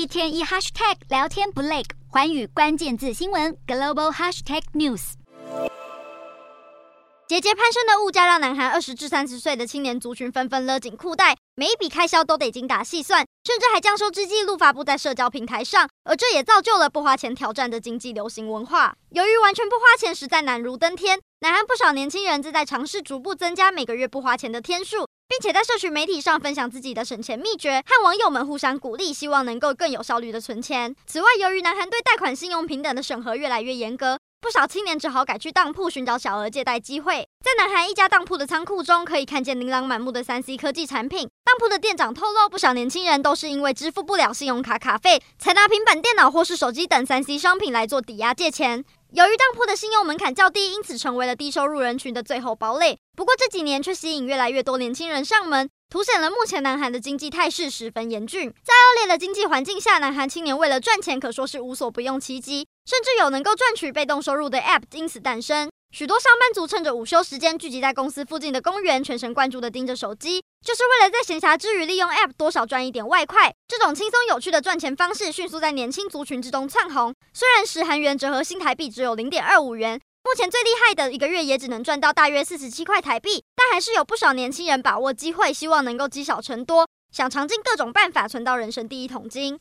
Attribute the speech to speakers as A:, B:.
A: 一天一 hashtag 聊天不累，环宇关键字新闻 global hashtag news。节节攀升的物价让南韩二十至三十岁的青年族群纷纷勒紧裤带，每一笔开销都得精打细算，甚至还将收支记录发布在社交平台上。而这也造就了不花钱挑战的经济流行文化。由于完全不花钱实在难如登天，南韩不少年轻人正在尝试逐步增加每个月不花钱的天数。并且在社群媒体上分享自己的省钱秘诀，和网友们互相鼓励，希望能够更有效率的存钱。此外，由于南韩对贷款信用平等的审核越来越严格，不少青年只好改去当铺寻找小额借贷机会。在南韩一家当铺的仓库中，可以看见琳琅满目的三 C 科技产品。当铺的店长透露，不少年轻人都是因为支付不了信用卡卡费，才拿平板电脑或是手机等三 C 商品来做抵押借钱。由于当铺的信用门槛较低，因此成为了低收入人群的最后堡垒。不过这几年却吸引越来越多年轻人上门，凸显了目前南韩的经济态势十分严峻。在恶劣的经济环境下，南韩青年为了赚钱可说是无所不用其极，甚至有能够赚取被动收入的 App 因此诞生。许多上班族趁着午休时间聚集在公司附近的公园，全神贯注地盯着手机，就是为了在闲暇之余利用 App 多少赚一点外快。这种轻松有趣的赚钱方式迅速在年轻族群之中窜红。虽然十韩元折合新台币只有零点二五元，目前最厉害的一个月也只能赚到大约四十七块台币，但还是有不少年轻人把握机会，希望能够积少成多，想尝尽各种办法存到人生第一桶金。